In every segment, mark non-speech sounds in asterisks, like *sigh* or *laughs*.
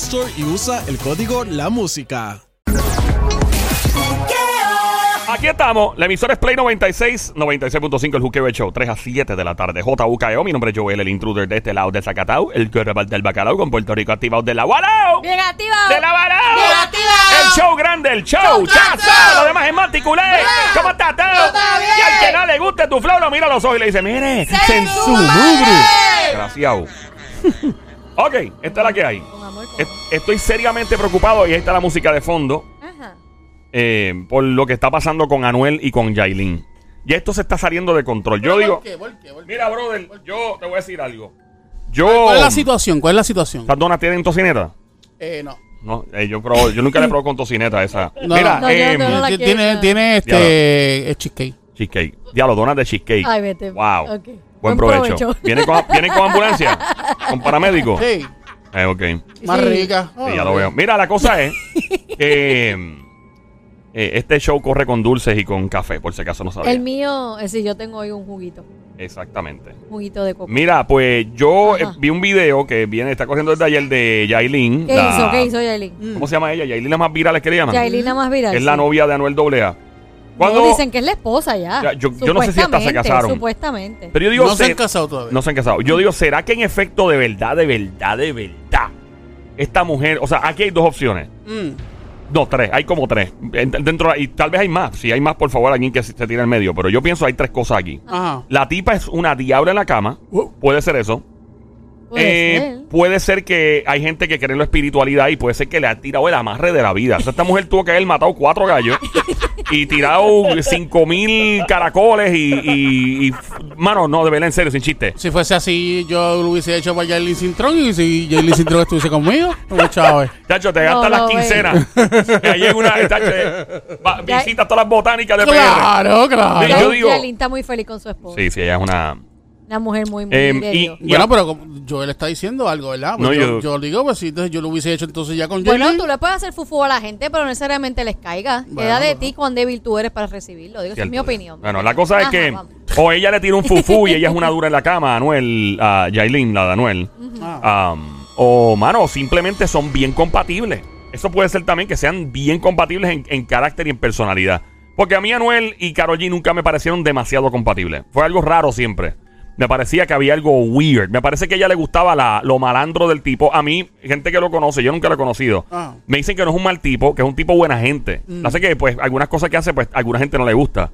Store y usa el código La Música. Aquí estamos, la emisora es Play 96, 96.5 el Juqueo Show, 3 a 7 de la tarde, JUKEO, mi nombre es Joel, el intruder de este lado de Zacatau, el correbal del bacalao con Puerto Rico activado de la Guarao, Bien activa. de la Bien activado. el show grande, el show, lo demás es manticulé, ¿cómo está todo? está bien. Y al que no le guste tu flow, lo mira a los ojos y le dice, mire, ¡Se en su su madre! mugre. Gracias. Ok, esta es la que hay. Con amor, con Es- Estoy seriamente preocupado y ahí está la música de fondo Ajá. eh, por lo que está pasando con Anuel y con Yailin. Y esto se está saliendo de control. Yo digo, ¿Por qué? ¿Por qué? ¿Por qué? mira, brother, yo te voy a decir algo. Yo. ¿Cuál es la situación? ¿Cuál es la situación? ¿Estas donas tienen tocineta? Eh, no. No, eh, yo, probo- yo nunca le probé con tocineta esa. *laughs* No, mira, no, yo eh, no la Ti- quiero. Tiene, tiene este. Es cheesecake. cheesecake. Diablo, donas de cheesecake. Ay, vete. Wow. Ok. Buen Buen provecho. provecho. ¿Viene con, ¿Viene con ambulancia? ¿Con paramédico? Sí. Eh, ok. Más Sí. rica. Sí, ya lo veo. Mira, la cosa es que *laughs* eh, este show corre con dulces y con café, por si acaso no sabía. El mío, eh, sí, yo tengo hoy un juguito. Exactamente. Juguito de coco. Mira, pues yo eh, vi un video que viene, está corriendo desde ayer de Yailin. ¿Qué la- hizo? ¿Qué hizo Yailin? ¿Cómo se llama ella? Yailin la más viral que le llaman. Yailin la más viral. Es la novia de Anuel AA. No, Cuando, dicen que es la esposa ya. Ya, yo- yo no sé si hasta se casaron. Supuestamente. Pero yo digo, No se se- han casado todavía. no se han casado. Yo digo, ¿será que en efecto de verdad, de verdad, de verdad, esta mujer, o sea, aquí hay dos opciones. Mm. No, tres, hay como tres. En- Dentro, y tal vez hay más. Si hay más, por favor, alguien que se se tire en medio. Pero yo pienso hay tres cosas aquí. Ajá. La tipa es una diabla en la cama. Uh. Puede ser eso. Puede Eh, ser. puede ser que hay gente que cree en la espiritualidad y puede ser que le ha tirado el amarre de la vida. O sea, esta mujer tuvo que haber matado cuatro gallos y tirado cinco mil caracoles y, y, y- Mano, no, de verdad, en serio, sin chiste. Si fuese así, yo lo hubiese hecho para Jailin Cintrón y si Jailin Cintrón estuviese conmigo, pues chao. eh. Chacho, te No, gastas las quincenas. Ahí en una. chacho, eh, va- visitas todas las botánicas de PR. Claro, claro. Yo digo- Yailin está muy feliz con su esposa. Sí, sí, ella es una. Una mujer muy, muy y- Dios. Bueno, pero Joel está diciendo algo, ¿verdad? Pues No, yo, yo- yo digo, pues si entonces yo lo hubiese hecho entonces ya con Bueno, Jailin. tú le puedes hacer fufu a la gente, pero no necesariamente les caiga. Bueno, Queda de bueno. ti cuán débil tú eres para recibirlo. Digo, esa es mi opinión. Bueno, la cosa es Ajá, que vamos. o ella le tira un fufú y ella es una *laughs* dura en la cama, Anuel, a Yailin, la de Anuel. Ah. Um, o, mano, simplemente son bien compatibles. Eso puede ser también que sean bien compatibles en, en carácter y en personalidad. Porque a mí Anuel y Karol G nunca me parecieron demasiado compatibles. Fue algo raro siempre. Me parecía que había algo weird. Me parece que a ella le gustaba la, lo malandro del tipo. A mí, gente que lo conoce, yo nunca lo he conocido. Ah. Me dicen que no es un mal tipo, que es un tipo buena gente. Hace que, pues, algunas cosas que hace, pues, a alguna gente no le gusta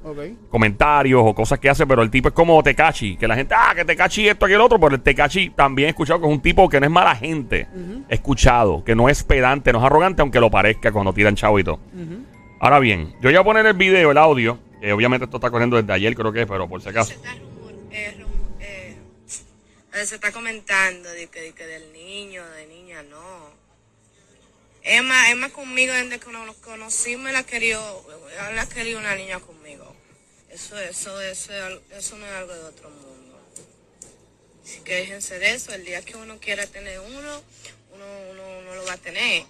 comentarios o cosas que hace, pero el tipo es como Tecachi, que la gente, ah, que Tecachi esto, aquel otro, pero el Tecachi también he escuchado que es un tipo que no es mala gente, he escuchado, que no es pedante, no es arrogante, aunque lo parezca cuando tiran chavo y todo. Ahora bien, yo voy a poner el video, el audio, que obviamente esto está corriendo desde ayer, creo que es, pero por si acaso. Se está comentando de que, de que del niño, de niña, no. Emma, Emma conmigo desde que nos conocimos, la querido, la querido una niña conmigo. Eso, eso, eso, eso no es algo de otro mundo. Así que déjense de eso. El día que uno quiera tener uno, uno, uno, uno lo va a tener.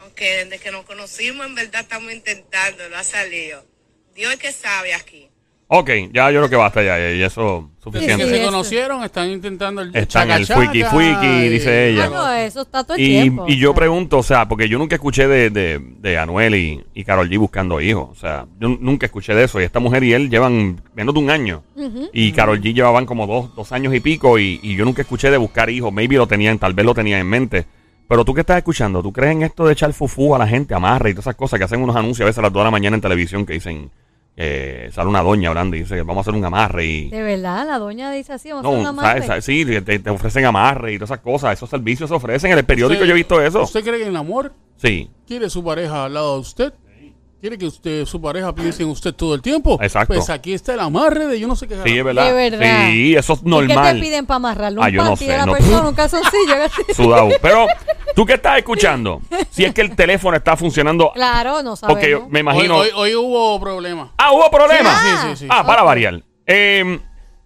Aunque desde que nos conocimos, en verdad estamos intentando, no ha salido. Dios es que sabe aquí. Ok, ya yo creo que basta ya, y eso suficiente. que Sí, se conocieron, están intentando el Están el fuiki fuiki, y- dice ella. Ah, no, eso está todo el Y, tiempo. y yo pregunto, o sea, porque yo nunca escuché de, de, de Anuel y, y Carol G buscando hijos. O sea, yo nunca escuché de eso. Y esta mujer y él llevan menos de un año. Y Carol G llevaban como dos, dos años y pico. Y, y yo nunca escuché de buscar hijos. Maybe lo tenían, tal vez lo tenían en mente. Pero tú que estás escuchando, ¿tú crees en esto de echar fufú a la gente, amarre y todas esas cosas que hacen unos anuncios a veces a las 2 de la mañana en televisión que dicen, eh, sale una doña hablando y dice que vamos a hacer un amarre y... De verdad, la doña dice así, vamos a hacer una ¿sabes? madre. ¿sabes? Sí, te, te ofrecen amarre y todas esas cosas. Esos servicios se ofrecen. En el periódico ¿Usted- yo he visto eso. ¿Usted cree que en el amor Sí. quiere su pareja al lado de usted? ¿Quiere que usted, su pareja piense en usted todo el tiempo? Exacto. Pues aquí está el amarre de yo no sé qué. Sí, es verdad. De verdad. Sí, eso es ¿Y qué te normal. piden para amarrarlo? Ah, Un yo no sé, de la no- persona, *laughs* un calzoncillo. Sudado. Pero, ¿tú qué estás escuchando? *laughs* Si es que el teléfono está funcionando. claro, no sabemos. Porque me imagino. hoy, hoy hubo problemas. Ah, hubo problemas. Sí, sí, sí. Ah, para variar. Eh,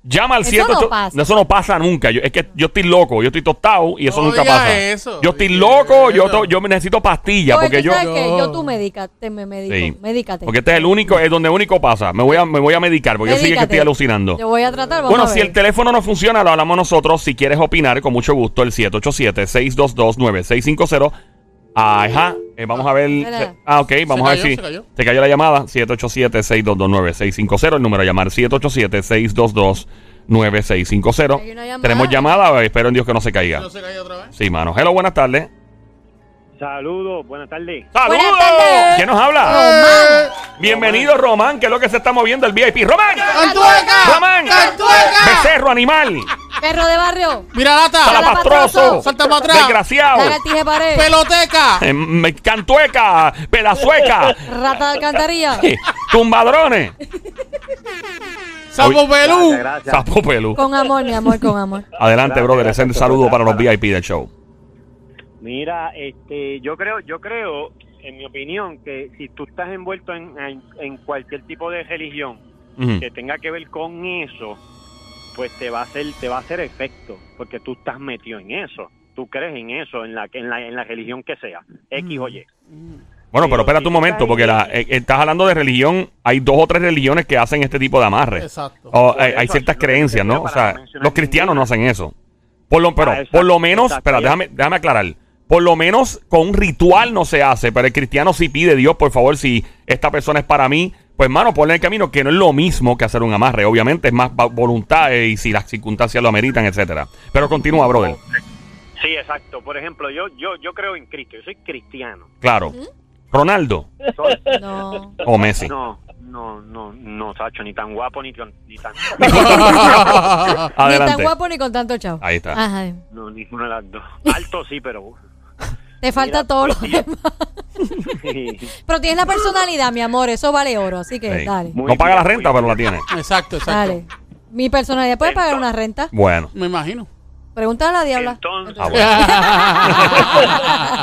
llama al Eso 7 no pasa. Eso no pasa nunca. Yo- es que yo estoy loco, yo estoy tostado y eso No nunca pasa. eso, yo estoy diga loco, yo, eso. to- yo me necesito pastillas Oye, porque ¿tú yo. sabes qué? Yo- Yo tú medícate, me medico. Sí. Medícate. Porque este es el único, es donde único pasa. Me voy a, me voy a medicar porque yo sí que Medícate. estoy alucinando. Yo voy a tratar, vamos Bueno, a si ver. el teléfono no funciona, lo hablamos nosotros. Si quieres opinar, con mucho gusto, el 787-622-9650. Ajá, eh, vamos a ver. Espera. Ah, ok, vamos a ver cayó, si. se cayó. Se cayó la llamada. 787-622-9650. El número a llamar: 787-622-9650. Hay una llamada. Tenemos llamada. Espero en Dios que no se caiga. ¿No se cayó otra vez? Sí, mano. Hello, buenas tardes. Saludos, buenas tardes. ¡Saludos! Buenas tardes. ¿Quién nos habla? Román. Bienvenido, Román, que es lo que se está moviendo el VIP. ¡Román! ¡Cantueca! ¡Román! ¡Cantueca! ¡Becerro, animal! Perro de barrio. ¡Mira lata! ¡Salapastroso! ¡Salta para atrás! ¡Desgraciado! Pared. ¡Peloteca! Eh, ¡Cantueca! ¡Pedazueca! Rata de alcantarilla. ¡Tumbadrones! ¡Sapo pelú! ¡Sapo pelú! Con amor, mi amor, con amor. Adelante, Gracias, brother. gracias saludo para los VIP del show. Mira, este, yo creo, yo creo, en mi opinión, que si tú estás envuelto en, en, en cualquier tipo de religión que tenga que ver con eso, pues te va a hacer, te va a hacer efecto, porque tú estás metido en eso. Tú crees en eso, en la, en la, en la religión que sea, X o Y. Bueno, pero Pero espérate un momento, porque la- eh, estás hablando de religión. Hay dos o tres religiones que hacen este tipo de amarre. Exacto. O, hay, eso, hay ciertas creencias, ¿no? O sea, los cristianos no hacen eso. Por lo, pero, Ah, exacto, por lo menos, espera, déjame, déjame aclarar. Por lo menos con un ritual no se hace, pero el cristiano sí pide, Dios, por favor, si esta persona es para mí, pues mano, ponle en el camino, que no es lo mismo que hacer un amarre. Obviamente es más voluntad eh, y si las circunstancias lo ameritan, etcétera. Pero continúa, brother. Sí, exacto. Por ejemplo, yo, yo, yo creo en Cristo, yo soy cristiano. Claro. Ronaldo Soy- No. o Messi. no, no, no, no, Sacho, ni tan guapo ni, tan- ni tan... *laughs* Ni tan Adelante. guapo ni con tanto chavo. Ahí está. Ajá. No, ninguna de las dos. Alto sí, pero... Te falta Mira, todo lo *laughs* demás. *laughs* Pero tienes la personalidad, mi amor. Eso vale oro. Así que Sí. dale. Muy No paga la bien, renta, muy pero la tiene. Exacto, exacto. Dale. Mi personalidad puede pagar una renta. Bueno. Me imagino. Pregúntale a la diabla. Entonces- Ah, bueno.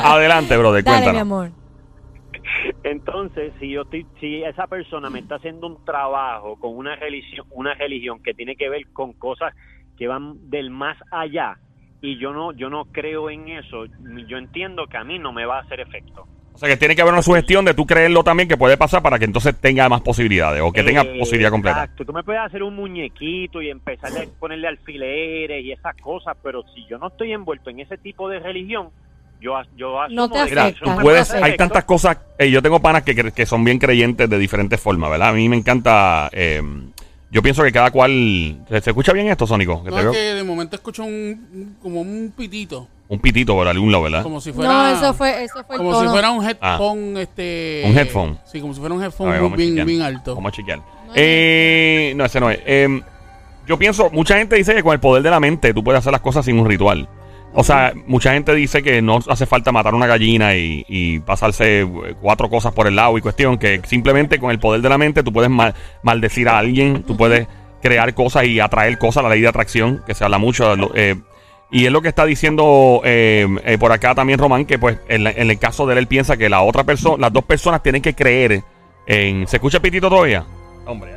*laughs* Adelante, brother, Dale, mi cuéntanos. amor. Entonces, si yo estoy, si esa persona me está haciendo un trabajo con una religión, una religión que tiene que ver con cosas que van del más allá y yo no, yo no creo en eso, yo entiendo que a mí no me va a hacer efecto. O sea, que tiene que haber una sugestión de tú creerlo también que puede pasar para que entonces tenga más posibilidades o que tenga Eh, posibilidad completa. Exacto, tú me puedes hacer un muñequito y empezar a ponerle alfileres y esas cosas, pero si yo no estoy envuelto en ese tipo de religión, yo, yo asumo No te Mira, tú puedes, puede hay tantas cosas. eh, yo tengo panas que, que, que son bien creyentes de diferentes formas, ¿verdad? A mí me encanta. eh, yo pienso que cada cual. ¿Se, escucha bien esto, Sónico? Que No te es veo que de momento escucho un, como un pitito. Un pitito por algún lado, ¿verdad? Como si fuera. No, eso fue, eso fue el Como si fuera un headphone, este... Ah. Un headphone. Sí, como si fuera un headphone ver, bien, bien alto. Vamos a chequear. Eh, no, ese no es. Eh, yo pienso, mucha gente dice que con el poder de la mente tú puedes hacer las cosas sin un ritual. O sea, mucha gente dice que no hace falta matar una gallina y, y pasarse eh, cuatro cosas por el lado y cuestión, que simplemente con el poder de la mente tú puedes mal- maldecir a alguien, tú puedes crear cosas y atraer cosas, la ley de atracción, que se habla mucho. lo- eh, y es lo que está diciendo eh, eh, por acá también Román, que pues en, la- en el caso de él, él piensa que la otra persona, las dos personas tienen que creer en... ¿Se escucha pitito todavía? Hombre,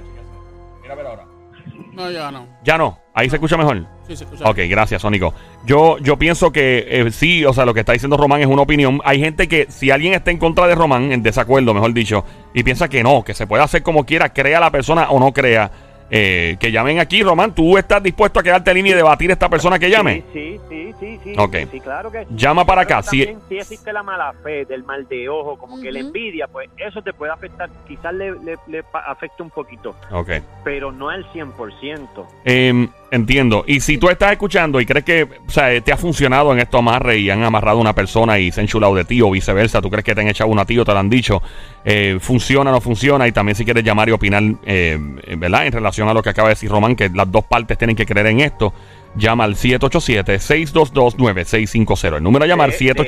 No, ya no. Ya no, ahí se escucha mejor. Sí, se escucha. Ok, gracias, Sónico. Yo, yo pienso que eh, sí, o sea, lo que está diciendo Román es una opinión. Hay gente que, si alguien está en contra de Román, en desacuerdo, mejor dicho, y piensa que no, que se puede hacer como quiera, crea la persona o no crea. Eh, que llamen aquí. Román, ¿tú estás dispuesto a quedarte en línea y debatir a esta persona que llame? Sí, sí, sí, sí. Ok. Sí, claro que Llama para acá. Si, También, si existe la mala fe, del mal de ojo, como que la envidia, pues eso te puede afectar. Quizás le, le, le pa- afecte un poquito, ok. pero no al 100%. Em, entiendo. Y si tú estás escuchando y crees que o sea, te ha funcionado en esto amarre y han amarrado a una persona y se han enchulado de ti o viceversa, tú crees que te han echado una tío, te lo han dicho, eh, funciona o no funciona. Y también si quieres llamar y opinar, eh, ¿verdad? En relación a lo que acaba de decir Román, que las dos partes tienen que creer en esto. Llama al 787-622-9650. El número a llamar De- de hecho,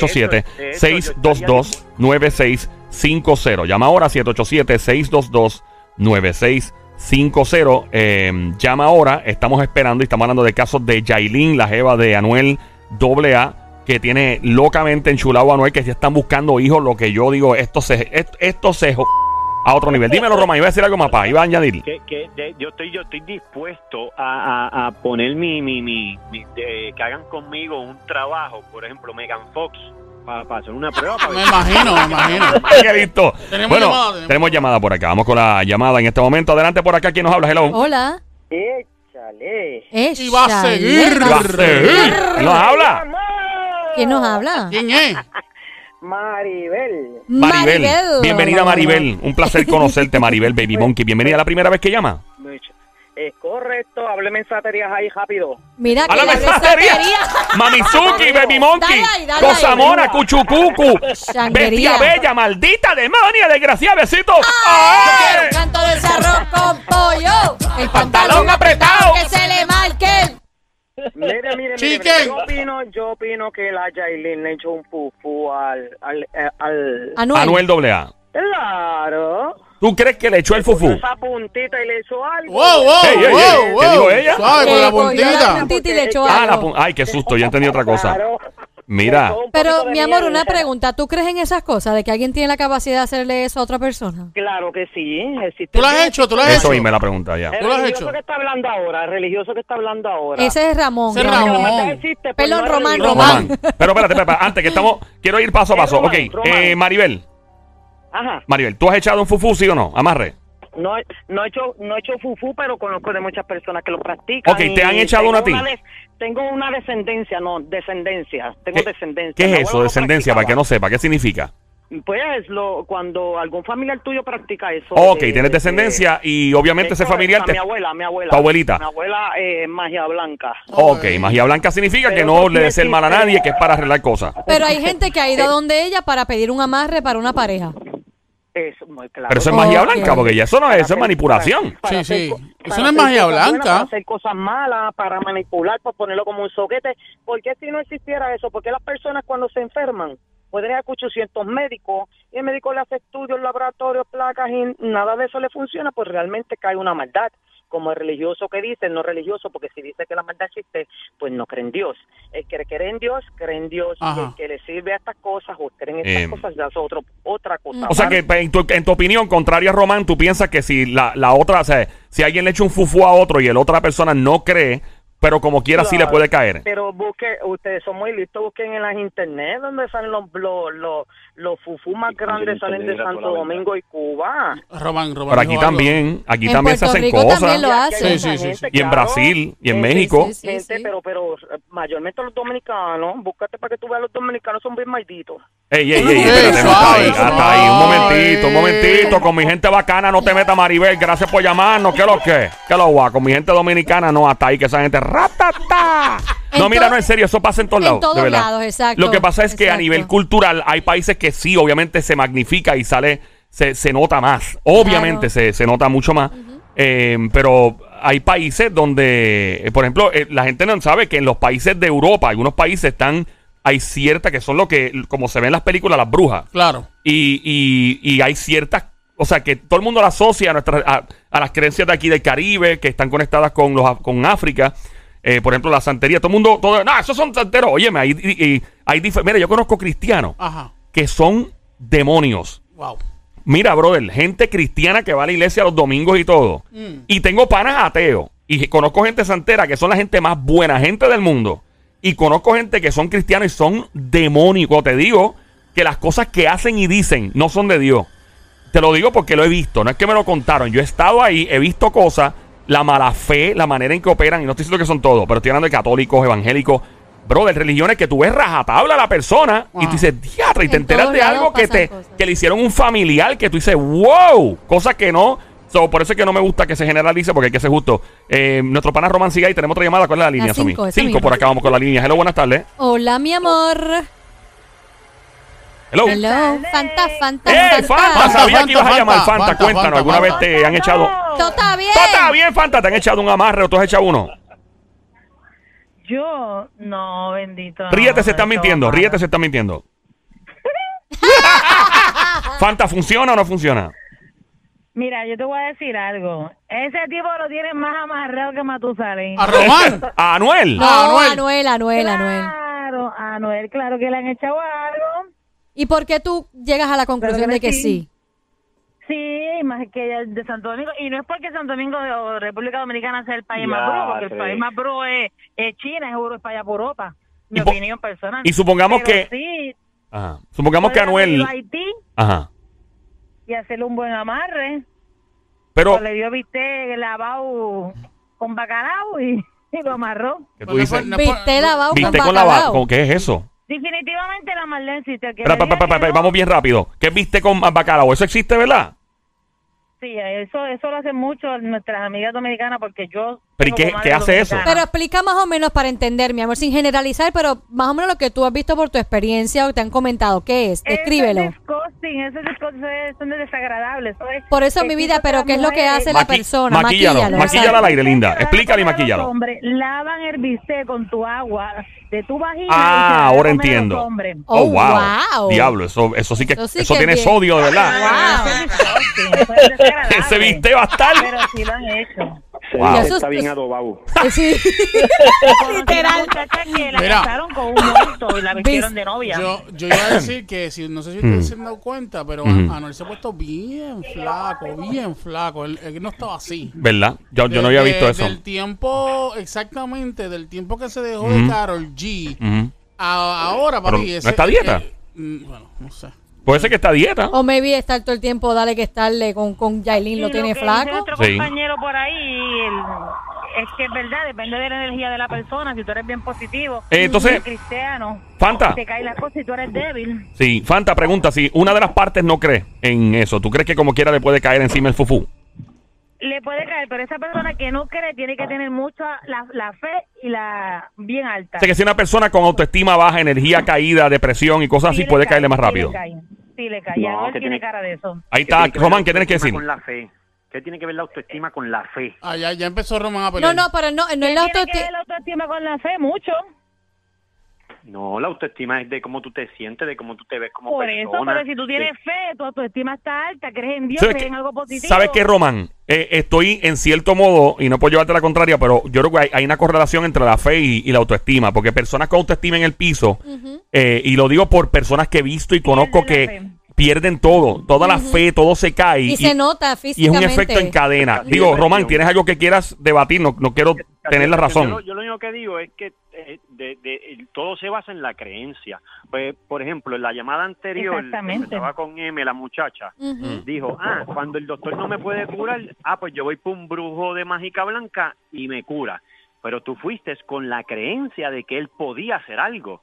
de hecho, yo 787-622-9650. Llama ahora 787-622-9650. Eh, llama ahora. Estamos esperando y estamos hablando de casos de Yailin, la jeva de Anuel AA, que tiene locamente enchulado a Anuel, que ya están buscando hijos. Lo que yo digo, esto se, esto, a otro nivel. Dímelo, Roma. Iba a decir algo más. Iba a añadir. Que, que de- yo estoy yo estoy dispuesto a, a- poner mi, mi, mi, que hagan conmigo un trabajo, por ejemplo, Megan Fox, para hacer una prueba. para *laughs* Me imagino, me *laughs* imagino. Qué listo. Tenemos bueno, llamada, tenemos- tenemos llamada por acá. Vamos con la llamada en este momento. Adelante por acá. ¿Quién nos habla? Hello. Hola. Échale. Y va a seguir. Va a seguir. ¿Quién nos habla? ¿Quién nos habla? ¿Quién es? *laughs* Maribel. Maribel. Bienvenida, Maribel. Un placer conocerte, Maribel Baby Monkey. Bienvenida la primera vez que llama. Es correcto, hábleme en saterías ahí rápido. Mira, que ¡Háblame la santería. *laughs* Mamizuki, Baby Monkey. Cosamona, Cuchucucu. Bestia bella, maldita demonia, desgraciada, besitos. Quiero ¡Ay! un canto de ese arroz con pollo. El pantalón apretado. Que se le marque. Mire, mire, mire, Yo opino, yo opino que la Yailin le echó un fufu al, al, eh, al... Anuel. Anuel AA. Claro. ¿Tú crees que le echó el fufú? Esa puntita y le hizo algo. Wow, wow, ¿qué wow. dijo ella? Suave, con la cogió la puntita. puntita y le echó Ah, la algo. pun- Ay, qué susto. Yo entendí otra cosa. Mira. Echó Pero, mi amor, una pregunta. ¿Tú crees en esas cosas? ¿De que alguien tiene la capacidad de hacerle eso a otra persona? Claro que sí. Existe ¿Tú lo has hecho? ¿Tú lo has Eso hecho? y me la pregunta ya. ¿Tú lo has religioso hecho? que está hablando ahora, el religioso que está hablando ahora. Ese es Ramón. Ese es Ramón. Ramón. Pues Perdón, Román. Román. Román. Pero espérate, espérate, antes que estamos, quiero ir paso a paso. Román, ok, Román. eh, Maribel, Ajá. Maribel, ¿tú has echado un fufú, sí o no? Amarre. No, no he hecho no he hecho fufu, pero conozco de muchas personas que lo practican. Ok, ¿te han echado tengo una a ti? tengo una descendencia, no, descendencia. Tengo ¿Qué, descendencia. qué es eso, descendencia? Para que no sepa, ¿qué significa? Pues lo, cuando algún familiar tuyo practica eso. Ok, de- tienes de- descendencia y obviamente es ese familiar te... Mi abuela, mi abuela. ¿Tu abuelita? Mi abuela eh, magia blanca. Ok, magia blanca significa que no le des el mal a nadie, que es para arreglar cosas. Pero hay gente que ha ido donde ella para pedir un amarre para una pareja. Es muy claro. Pero eso es magia blanca, porque ya eso no es, eso es manipulación. Para Sí, hacer sí. Eso para no es hacer magia buenas, blanca. Para hacer cosas malas, para manipular, para ponerlo como un soquete. ¿Por qué si no existiera eso? Porque las personas cuando se enferman pueden ir a 800 médicos y el médico le hace estudios, laboratorios, placas y nada de eso le funciona, pues realmente cae una maldad. Como el religioso que dice, el no religioso, porque si dice que la maldad existe, pues no cree en Dios. El que cree en Dios, cree en Dios. Y Ajá. el que le sirve a estas cosas o cree en estas Eh, cosas ya es otro, otra cosa. O sea que en tu, en tu opinión, contraria a Román, tú piensas que si la, la otra, o sea, si alguien le echa un fufú a otro y el otra persona no cree, pero como quiera sí le Claro, puede caer. Pero busque, ustedes son muy listos, busquen en las internet donde salen los los, los, los fufú más grandes, salen de Santo Domingo y Cuba. Pero aquí también, aquí En también se Puerto hacen Rico cosas. también lo hay Sí, sí, sí, gente, Y en claro. Brasil, y en Sí, México. sí, sí. Gente, pero pero eh, mayormente los dominicanos, búscate para que tú veas los dominicanos son bien malditos. Ey, ey, ey, espérate, no, hasta ahí, hasta ahí. Un momentito, un momentito. Con mi gente bacana no te metas, Maribel. Gracias por llamarnos. ¿Qué lo que? ¿Qué lo guá? Con mi gente dominicana no, hasta ahí que esa gente ratata. No, En mira, no, en serio, eso pasa en todos en lados. todos de verdad. lados, exacto, Lo que pasa es que a nivel cultural hay países que sí, obviamente se magnifica y sale, se, se nota más. Obviamente Claro. se, se nota mucho más. Eh, pero hay países donde, eh, por ejemplo, eh, la gente no sabe que en los países de Europa, algunos países están, hay ciertas que son lo que, como se ven en las películas, las brujas. Claro. Y, y, y hay ciertas, o sea, que todo el mundo la asocia a, nuestras a, a las creencias de aquí del Caribe, que están conectadas con, los, con África. Eh, por ejemplo, la santería. Todo el mundo, todo, no, esos son santeros. Óyeme, hay, hay Mira, yo conozco cristianos Ajá. que son demonios. Wow. Mira, brother, gente cristiana que va a la iglesia los domingos y todo. Y tengo panas ateos. Y conozco gente santera que son la gente más buena gente del mundo. Y conozco gente que son cristianos y son demónicos. Te digo que las cosas que hacen y dicen no son de Dios. Te lo digo porque lo he visto. No es que me lo contaron. Yo he estado ahí, he visto cosas la mala fe, la manera en que operan, y no estoy diciendo que son todos, pero estoy hablando de católicos, evangélicos, bro, de religiones que tú ves rajatabla a la persona y tú dices, diatra, y te En enteras de algo que te cosas. que le hicieron un familiar que tú dices, wow, cosa que no. So, por eso es que no me gusta que se generalice, porque hay que ser justo. Eh, nuestro pana Román sigue ahí, tenemos otra llamada. ¿Cuál es la línea, cinco, Somi? Cinco, por acá vamos con la línea. Hello, buenas tardes. Hola, mi amor. Hello. Hello. Fanta, Fanta, ¡Eh, Fanta! Fanta, Sabía que ibas a llamar, Fanta. Fanta, Cuéntanos, Fanta, ¿alguna vez Fanta. te han echado...? ¿Todo está bien? ¡Todo está bien, Fanta! ¿Te han echado un amarre o tú has echado uno? Yo, no, bendito. no, Ríete, se no, no, mintiendo. Ríete, se están mintiendo. *laughs* Fanta, ¿funciona o no funciona? Mira, yo te voy a decir algo. Ese tipo lo tiene más amarrado que Matusalén. A Román. *laughs* ¿A Anuel? No, Anuel. Anuel, Anuel, Anuel. Claro, a Noel, claro que le han echado algo. ¿Y por qué tú llegas a la conclusión de que sí. sí? Más que ella es de Santo Domingo. Y no es porque Santo Domingo o República Dominicana sea el país más brujo, porque el país más brujo es, es China, seguro es para allá por Europa. Mi opinión personal. y supongamos Pero que- Sí, Ajá. Supongamos que Anuel... Haití Ajá. y hacerle un buen amarre. Pero... O le dio viste lavado con bacalao y, *laughs* y lo amarró. ¿Qué tú dices? Viste lavado con ¿Viste con la bacalao. ¿Qué es eso? Definitivamente la Marlene si te Espera, espera, espera, espera, vamos bien rápido. ¿Qué viste con bacalao? ¿Eso existe, verdad? Sí, eso, eso lo hacen mucho nuestras amigas dominicanas porque yo... ¿Pero y qué- qué hace eso? Pero explica más o menos para entender, mi amor, sin generalizar, pero más o menos lo que tú has visto por tu experiencia o te han comentado. ¿Qué es? Descríbelo. Eso es disgusting, eso es disgusting, eso son desagradables. Eso es Por eso, mi vida, pero ¿qué es lo que hace la persona? maquíllalo, Maquíllalo. al aire, linda. Pero Explícalo y maquíllalo. hombres lavan el bistec con tu agua de tu vagina. Ah, ahora entiendo. Oh, Oh, wow. wow. Diablo, eso, eso sí que Eso eso, sí que tiene bien. sodio, de verdad. Eso eso es *laughs* desagradable. Ese viste va a estar. Pero sí lo han hecho. Se Wow. dice, está bien adobado. Sí. *laughs* Literal. que la Mira. casaron con un muerto y la vistieron de novia. Yo, yo iba a decir que, si, no sé si ustedes se han dado cuenta, pero Mm. Anuel se ha puesto bien flaco, bien flaco. Él, él no estaba así. ¿Verdad? Yo, yo no había Desde- visto eso. Del tiempo, exactamente, del tiempo que se dejó de Carol G. Ujú. a- ahora, Pero, papi. ¿no ese- está a dieta? eh, mm, bueno, no sé. Puede ser que está a dieta. O maybe estar todo el tiempo, dale que estarle con, con Yailin, lo tiene que dice flaco. Sí. compañero por ahí, el- es que es verdad, depende de la energía de la persona. Si tú eres bien positivo, Eh, entonces- cristiano, Fanta. te caen las cosas y tú eres débil. Sí, Fanta pregunta si una de las partes no cree en eso. ¿Tú crees que como quiera le puede caer encima el fufú? Le puede caer, pero esa persona que no cree tiene que tener mucha la, la fe y la bien alta. O sea, que si una persona con autoestima baja, energía caída, depresión y cosas Sí así, le puede cae, caerle más sí rápido. le cae, Sí, le cae. No, tiene tiene- cara de eso. Ahí ¿Qué está. ver Román, ¿qué tienes que autoestima decir? Con la fe. ¿Qué tiene que ver la autoestima con la fe? Ah, ya, ya empezó Román a No, pelear. no, pero no, no ¿Qué es la tiene que autoestima. ver la autoestima con la fe? Mucho. No, la autoestima es de cómo tú te sientes, de cómo tú te ves como Por eso, persona. pero si tú tienes de- fe, tu autoestima está alta, crees en Dios, ¿Sabes crees qué? en algo positivo. ¿Sabes qué, Román? Eh, estoy en cierto modo, y no puedo llevarte la contraria, pero yo creo que hay, hay una correlación entre la fe y, y la autoestima, porque personas con autoestima en el piso, eh, y lo digo por personas que he visto y conozco Pierden que pierden todo, toda la fe, todo se cae. Y, se nota y es físicamente. un efecto en cadena. Digo. Román, ¿tienes algo que quieras debatir? No, no quiero tener la Yo razón. lo, yo lo único que digo es que eh, de- de- todo se basa en la creencia. Pues, por ejemplo, en la llamada anterior, estaba con M, la muchacha, Ujú. dijo, ah, cuando el doctor no me puede curar, ah, pues yo voy por un brujo de mágica blanca y me cura. Pero tú fuiste con la creencia de que él podía hacer algo,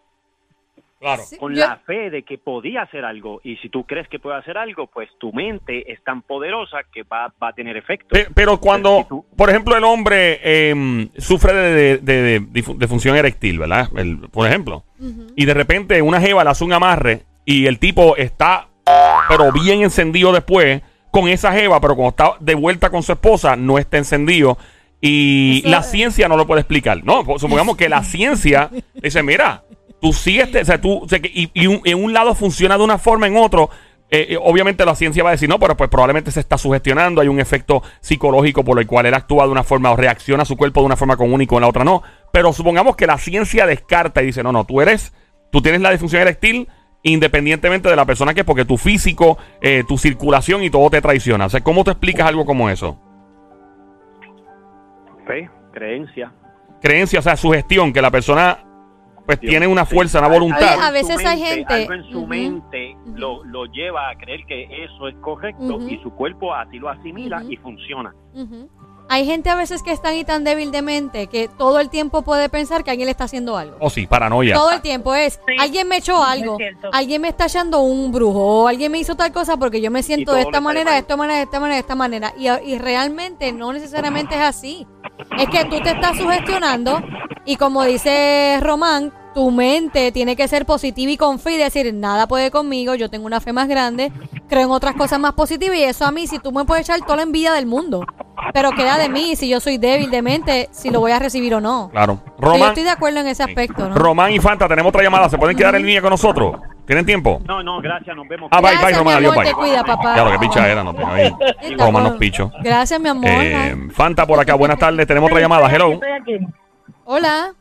Claro. Sí, con yo- la fe de que podía hacer algo. Y si tú crees que puede hacer algo, pues tu mente es tan poderosa que va, va a tener efecto. Pe- Pero cuando, Si tú- por ejemplo, el hombre eh, sufre de, de, de- de difu- de función eréctil, ¿verdad? El- por ejemplo. Y de repente una jeva le hace un amarre y el tipo está, pero bien encendido después con esa jeva, pero cuando está de vuelta con su esposa, no está encendido. Y Eso- la ciencia no lo puede explicar. No, supongamos que la *laughs* ciencia dice, mira, tú sigues, o sea, tú, o sea, y, y un- en un lado funciona de una forma, en otro, eh, eh, obviamente la ciencia va a decir, no, pero pues probablemente se está sugestionando, hay un efecto psicológico por el cual él actúa de una forma o reacciona a su cuerpo de una forma común y con la otra no. Pero supongamos que la ciencia descarta y dice, no, no, tú eres, tú tienes la disfunción eréctil independientemente de la persona que es, porque tu físico, eh, tu circulación y todo te traiciona. O sea, ¿cómo te explicas algo como eso? Fe, creencia. Creencia, o sea, sugestión, que la persona pues Dios, tiene una sí. fuerza, una voluntad. a veces hay mente, gente- Algo en su mente lo, lo lleva a creer que eso es correcto y su cuerpo así lo asimila y funciona. Hay gente a veces que es tan y tan débil de mente que todo el tiempo puede pensar que alguien le está haciendo algo. Oh, sí, paranoia. Todo el tiempo es, Sí, alguien me echó algo, alguien me está echando un brujo, o alguien me hizo tal cosa porque yo me siento de esta manera, de esta manera, de esta manera, de esta manera. Y, y realmente no necesariamente es así. Es que tú te estás sugestionando y como dice Román, tu mente tiene que ser positiva y con fe y decir, nada puede conmigo, yo tengo una fe más grande, creo en otras cosas más positivas y eso a mí, si tú me puedes echar toda la envidia del mundo. Pero queda de mí si yo soy débil de mente, si lo voy a recibir o no. Claro. So, yo Román, estoy de acuerdo en ese aspecto, ¿no? Román y Fanta, tenemos otra llamada. ¿Se pueden quedar en línea con nosotros? ¿Tienen tiempo? No, no, gracias, nos vemos. Ah, bye, Gracias, bye, Román. Adiós, bye. te cuida, papá. Ya lo que picha era, no tengo ahí. *laughs* Román nos picho. Gracias, mi amor. Eh, Fanta por acá, buenas tardes. Tenemos otra llamada. Hello. Hola.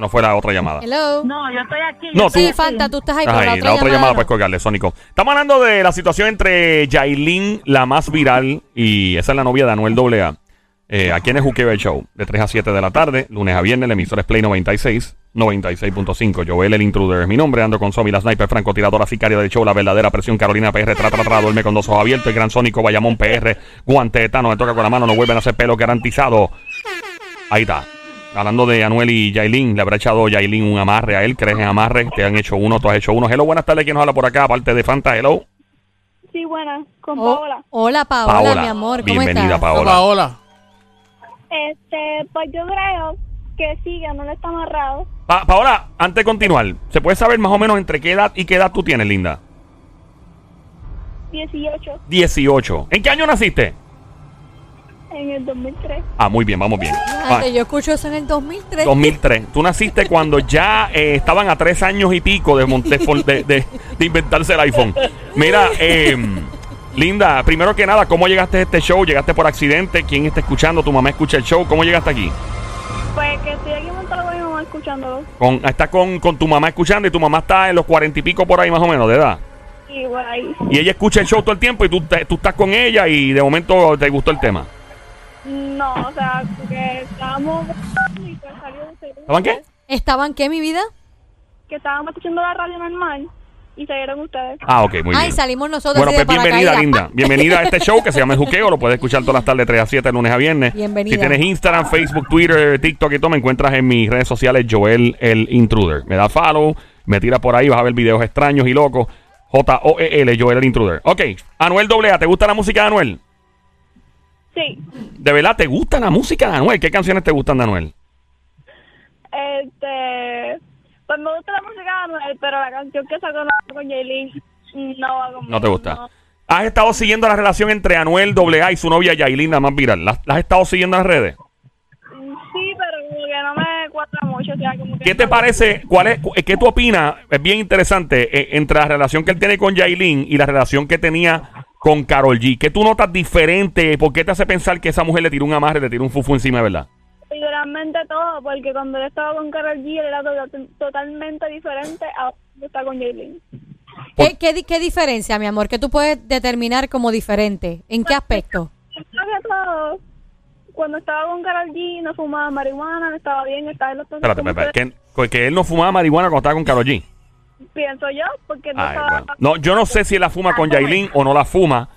Nos fue la otra llamada. Hello. No, yo estoy aquí. No, estoy Sí, tú- Fanta, tú estás ahí, pero la otra, la otra llamada llamada puedes no. colgarle, Sónico. Estamos hablando de la situación entre Yailin, la más viral, y esa es la novia de Anuel AA. Eh, aquí en el Juqueo el Show, de 3 a 7 de la tarde, lunes a viernes, el emisor es Play 96, 96.5. Joel, el intruder, es mi nombre. Ando con Somi, la sniper, francotiradora sicaria del show, la verdadera presión, Carolina PR, tra, tra, tra, duerme con dos ojos abiertos, el gran Sónico, Bayamón PR, guante etano, me toca con la mano, no vuelven a hacer pelo garantizado. Ahí está. Hablando de Anuel y Yailin, le habrá echado Yailin un amarre a él. ¿Crees en amarre? Te han hecho uno, tú has hecho uno. Hello, buenas tardes. ¿Quién nos habla por acá? Aparte de Fanta, hello. Sí, buena, con Oh, Paola. hola, Paola, Paola. mi amor. ¿Cómo Bienvenida, estás? Paola. Hola, hola. Este, pues yo creo que sí, que no le está amarrado. Pa- Paola, antes de continuar, ¿se puede saber más o menos entre qué edad y qué edad tú tienes, linda? 18 18. ¿En qué año naciste? En el 2003. Ah, muy bien, vamos bien. Ah, yo escucho eso en el 2003. 2003. Tú naciste cuando ya eh, estaban a tres años y pico de, de, de- de- de inventarse el iPhone. Mira, eh, Linda, primero que nada, ¿cómo llegaste a este show? ¿Llegaste por accidente? ¿Quién está escuchando? ¿Tu mamá escucha el show? ¿Cómo llegaste aquí? Pues que estoy aquí montado con mi mamá escuchándolo. Con, está con, con tu mamá escuchando y tu mamá está en los cuarenta y pico por ahí más o menos de edad. Y por ahí. Y ella escucha el show todo el tiempo y tú, te- tú estás con ella y de momento te gustó el tema. No, o sea, que estábamos y pues salió. ¿Estaban qué? ¿Estaban qué, mi vida? Que estábamos escuchando la radio normal y salieron ustedes. Ah, ok, muy Ay, bien. salimos nosotros Bueno, pues bienvenida, linda. Bienvenida a este *laughs* show que se llama El Juqueo. Lo puedes escuchar todas las tardes, 3 a 7, lunes a viernes. Bienvenida. Si tienes Instagram, Facebook, Twitter, TikTok y todo, me encuentras en mis redes sociales, Joel el Intruder. Me da follow, me tira por ahí, vas a ver videos extraños y locos. J-O-E-L, Joel el Intruder. Ok, Anuel AA, ¿te gusta la música de Anuel? Sí. ¿De verdad te gusta la música de Anuel? ¿Qué canciones te gustan de Anuel? Este, pues me gusta la música de Anuel, pero la canción que sacó con Jaylin no va conmigo. No te gusta. ¿Has estado siguiendo la relación entre Anuel AA y su novia Yailin, la más viral? ¿La, la has estado siguiendo en las redes? Sí, pero como que no me cuadra mucho, o sea, como que ¿Qué te no- parece? ¿Cuál es, cu- ¿Qué tú opinas? Es bien interesante eh, entre la relación que él tiene con Yailin y la relación que tenía con Carol G. ¿Qué tú notas diferente? ¿Por qué te hace pensar que esa mujer le tiró un amarre, le tiró un fufu encima, de verdad? Literalmente todo, porque cuando él estaba con Karol G, él era to- totalmente diferente a cuando está con Jaylin. ¿Qué, qué, di- qué diferencia, mi amor? que tú puedes determinar como diferente? ¿En qué aspecto? Todo, cuando estaba con Karol G, no fumaba marihuana, estaba bien, estaba en los Espérate, espérate, que, que él no fumaba marihuana cuando estaba con Carol G. Pienso yo, porque no Ay, estaba... bueno. No, yo no sé si él la fuma con Yailin o no la fuma,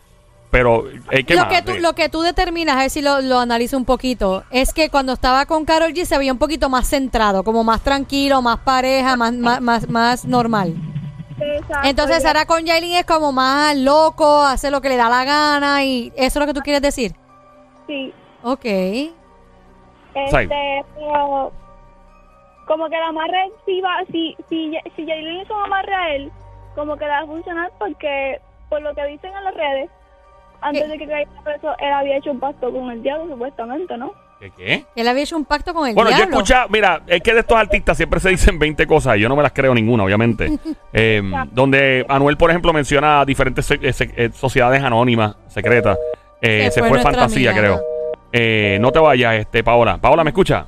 pero eh, ¿qué Lo más? que, tú, lo que tú determinas, a ver si lo, lo analizo un poquito, es que cuando estaba con Carol G se veía un poquito más centrado, como más tranquilo, más pareja, más, más, más, más normal. Exacto, Entonces ahora con Jailin es como más loco, hace lo que le da la gana y eso es lo que tú quieres decir. Sí, Ok. este, pero como que el amarre, si, va, si, si, si Jaylin hizo un amarre a él, como que le va a funcionar porque, por lo que dicen en las redes, antes ¿Qué? de que cayera preso, él había hecho un pacto con el diablo, supuestamente, ¿no? ¿Qué? qué? Él había hecho un pacto con el Bueno, yo diablo. escucha, mira, es que de estos artistas siempre se dicen 20 cosas y yo no me las creo ninguna, obviamente. *laughs* Eh, donde Anuel, por ejemplo, menciona diferentes se- eh, se- eh, sociedades anónimas, secretas. Eh, Se se fue fantasía, amiga. creo. Eh, no te vayas, este, Paola. Paola, ¿me escucha?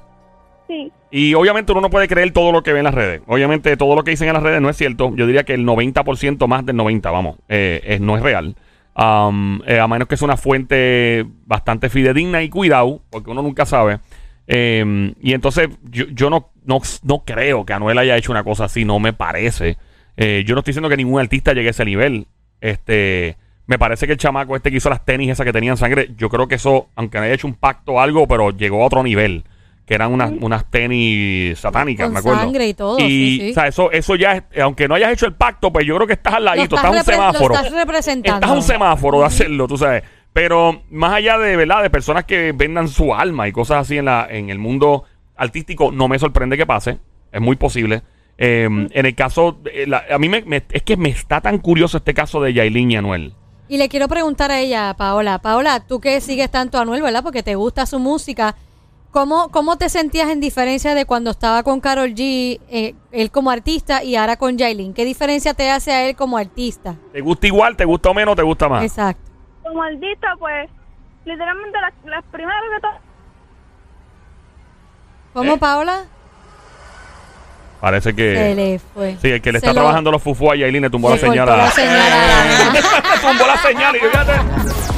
Sí, Y obviamente uno no puede creer todo lo que ve en las redes. Obviamente todo lo que dicen en las redes no es cierto. Yo diría que el 90% más del 90%, vamos, eh, es- no es real. Am, eh, a menos que sea una fuente bastante fidedigna y cuidado, porque uno nunca sabe. Em, y entonces yo, yo no, no, no creo que Anuel haya hecho una cosa así, no me parece. Eh, yo no estoy diciendo que ningún artista llegue a ese nivel. Este, Me parece que el chamaco este que hizo las tenis esas que tenían sangre, yo creo que eso, aunque no haya hecho un pacto o algo, pero llegó a otro nivel. Que eran unas, unas tenis satánicas, Con me acuerdo. sangre y todo, Y, sí, sí. o sea, eso, eso ya, es- aunque no hayas hecho el pacto, pues yo creo que estás al Lo ladito, estás, un lo semáforo. estás representando. Estás un semáforo de hacerlo, tú sabes. Pero más allá de, ¿verdad? De personas que vendan su alma y cosas así en, la, en el mundo artístico, no me sorprende que pase. Es muy posible. Eh, En el caso, la- a mí me, me- es que me está tan curioso este caso de Yailin y Anuel. Y le quiero preguntar a ella, Paola. Paola, tú que sigues tanto a Anuel, ¿verdad? Porque te gusta su música. ¿Cómo, cómo te sentías en diferencia de cuando estaba con Carol G, eh, él como artista, y ahora con Yailin? ¿Qué diferencia te hace a él como artista? ¿Te gusta igual, te gusta o menos, te gusta más? Exacto. Como artista, pues, literalmente las, las primeras que to- ¿Cómo, ¿Eh? Paola? Parece que... Se le fue. Sí, el que le Se está lo- trabajando los fufu a Yailin le tumbó le la señal. la señal a- *laughs* le tumbó la señal y fíjate.